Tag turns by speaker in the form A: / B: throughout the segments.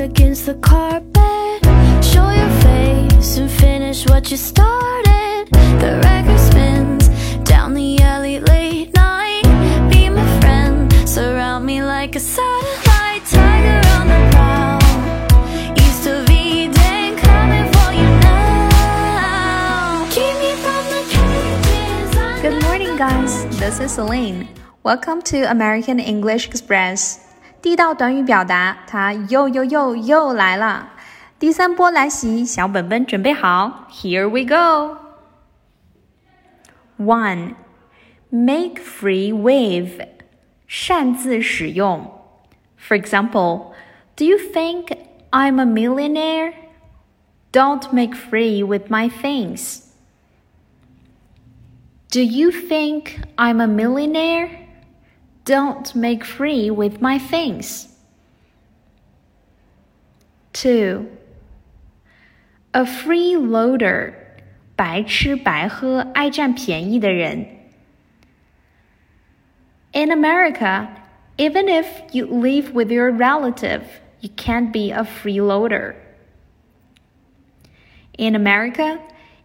A: against the carpet. Show your face and finish what you started. The record spins down the alley late night. Be my friend, surround me like a satellite. Tiger on the prowl.
B: Good morning, guys. This is Celine. Welcome to American English Express. 地道短语表达，它又又又又来了。第三波来袭，小本本准备好，Here we go. One, make free with，擅自使用。For example, do you think I'm a millionaire? Don't make free with my things. Do you think I'm a millionaire? Don't make free with my things. 2. A freeloader, 白吃白喝、爱占便宜的人。In America, even if you live with your relative, you can't be a freeloader. In America,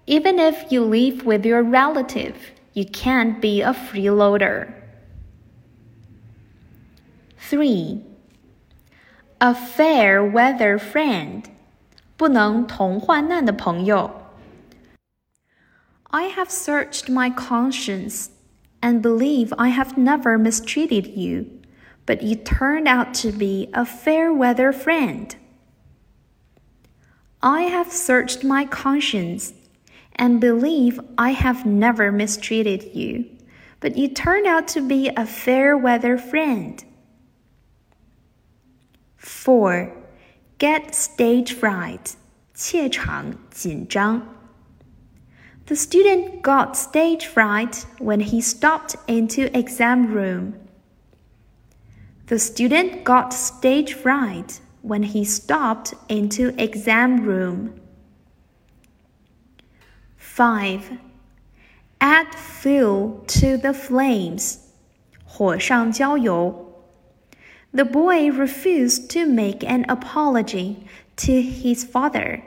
B: even if you live with your relative, you can't be a freeloader. 3. A fair weather friend. 不能同患难的朋友。I have searched my conscience and believe I have never mistreated you, but you turned out to be a fair weather friend. I have searched my conscience and believe I have never mistreated you, but you turned out to be a fair weather friend. 4. Get stage fright. 怯场紧张. The student got stage fright when he stopped into exam room. The student got stage fright when he stopped into exam room. 5. Add fuel to the flames. 火上浇油. The boy refused to make an apology to his father,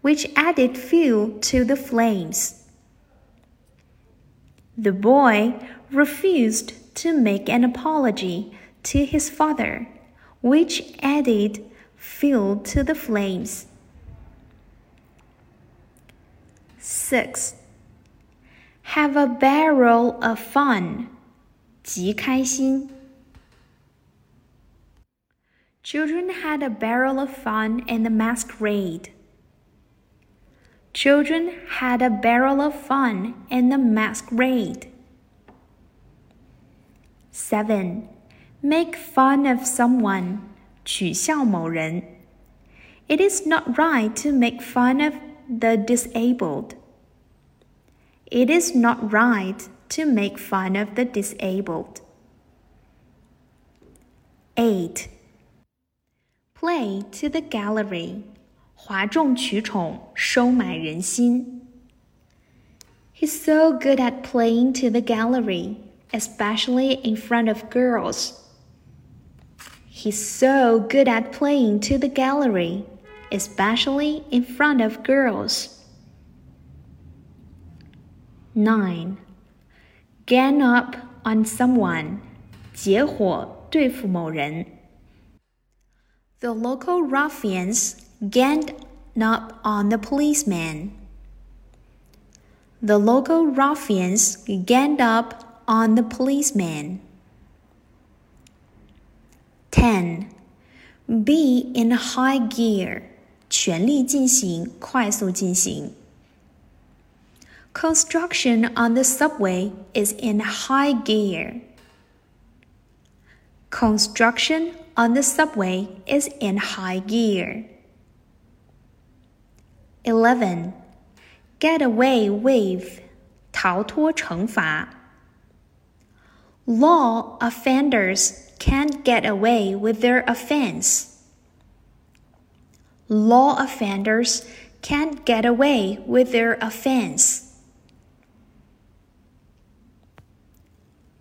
B: which added fuel to the flames. The boy refused to make an apology to his father, which added fuel to the flames. 6. Have a barrel of fun. 极开心. Children had a barrel of fun in the masquerade. Children had a barrel of fun in the masquerade. 7. Make fun of someone. 取笑某人. It is not right to make fun of the disabled. It is not right to make fun of the disabled. 8. Play to the gallery. 哗众取宠，收买人心。He's so good at playing to the gallery, especially in front of girls. He's so good at playing to the gallery, especially in front of girls. 9. Gang up on someone. 结伙对付某人。 The local ruffians ganged up on the policeman. The local ruffians ganged up on the policeman. 10. Be in high gear. 全力进行，快速进行。Construction on the subway is in high gear. Construction on the subway is in high gear. 11. Get away with 逃脱惩罚. Law offenders can't get away with their offense. Law offenders can't get away with their offense.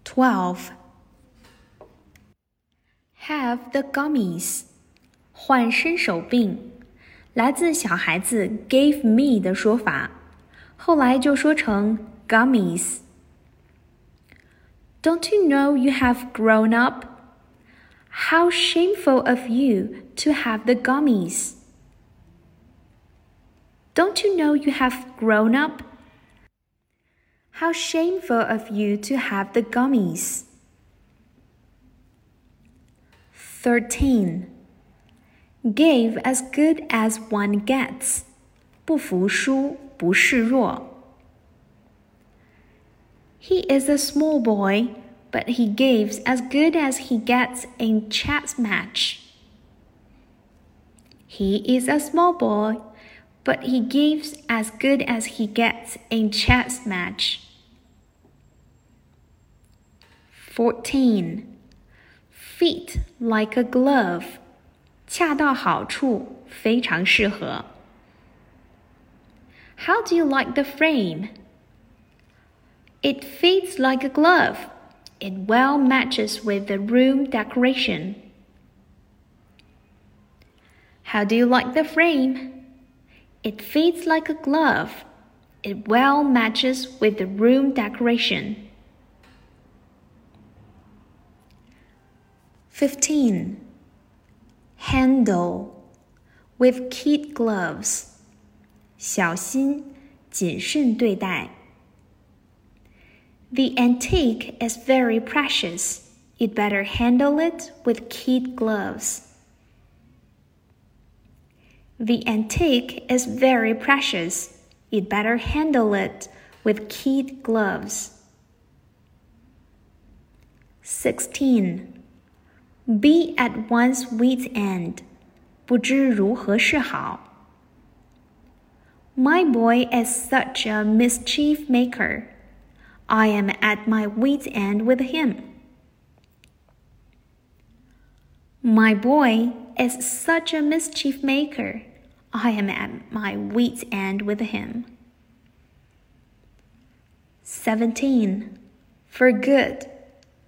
B: 12. have the gimmies，患伸手病，来自小孩子 gave me 的说法，后来就说成 gimmies。Don't you know you have grown up? How shameful of you to have the gimmies. Don't you know you have grown up? How shameful of you to have the gimmies. 13. Gave as good as one gets. 不服输，不示弱。he is a small boy, but he gives as good as he gets in chess match. He is a small boy, but he gives as good as he gets in chess match. 14. Fit like a glove. 恰到好处，非常适合。How do you like the frame? It fits like a glove. It well matches with the room decoration. How do you like the frame? It fits like a glove. It well matches with the room decoration. 15. Handle with kid gloves. 小心，谨慎对待。the antique is very precious. You'd better handle it with kid gloves. The antique is very precious. You'd better handle it with kid gloves. 16. Be at one's wit's end. 不知如何是好. My boy is such a mischief maker. I am at my wit's end with him. My boy is such a mischief maker. I am at my wit's end with him. 17. For good,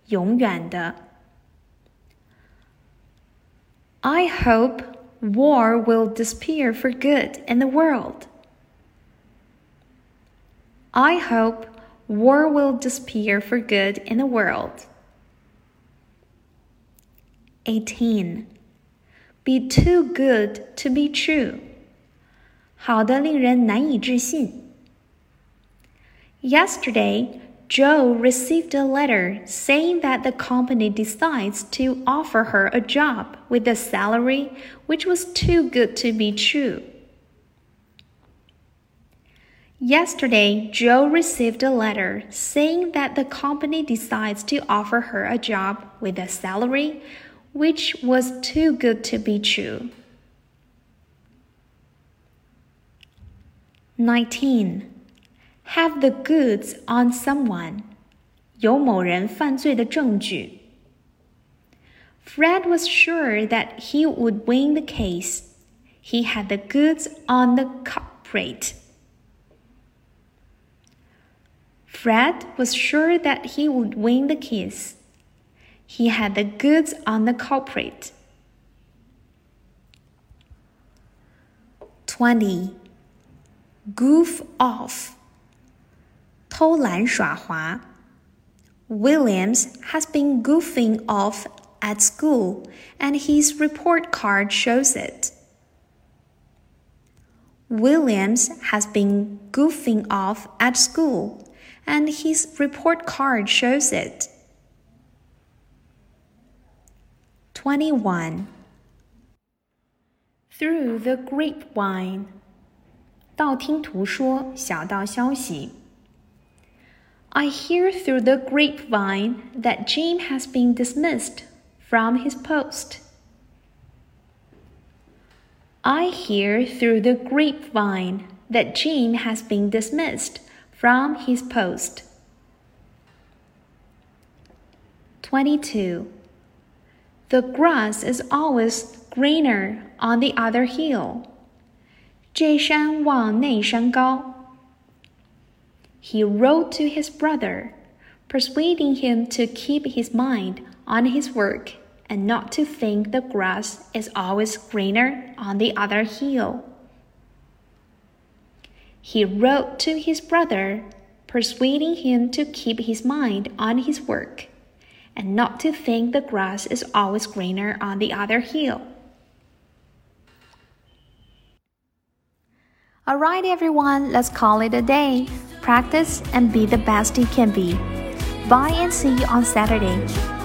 B: 永远的. I hope war will disappear for good in the world. I hope war will disappear for good in the world. 18. Be too good to be true. 好的令人难以置信. Yesterday, Joe received a letter saying that the company decides to offer her a job with a salary which was too good to be true. Yesterday, Joe received a letter saying that the company decides to offer her a job with a salary which was too good to be true. 19 Have the goods on someone. 有某人犯罪的证据. Fred was sure that he would win the case. He had the goods on the culprit. Fred was sure that he would win the case. He had the goods on the culprit. 20. Goof off. 偷懒耍滑. Williams has been goofing off at school, and his report card shows it. Williams has been goofing off at school, and his report card shows it. 21. Through the grapevine. 道听途说，小道消息。 I hear through the grapevine that Jim has been dismissed from his post. I hear through the grapevine that Jim has been dismissed from his post. 22. The grass is always greener on the other hill. 这山望那山高。He wrote to his brother, persuading him to keep his mind on his work and not to think the grass is always greener on the other hill. He wrote to his brother, persuading him to keep his mind on his work and not to think the grass is always greener on the other hill. Alright, everyone, let's call it a day. Practice and be the best you can be. Bye and see you on Saturday.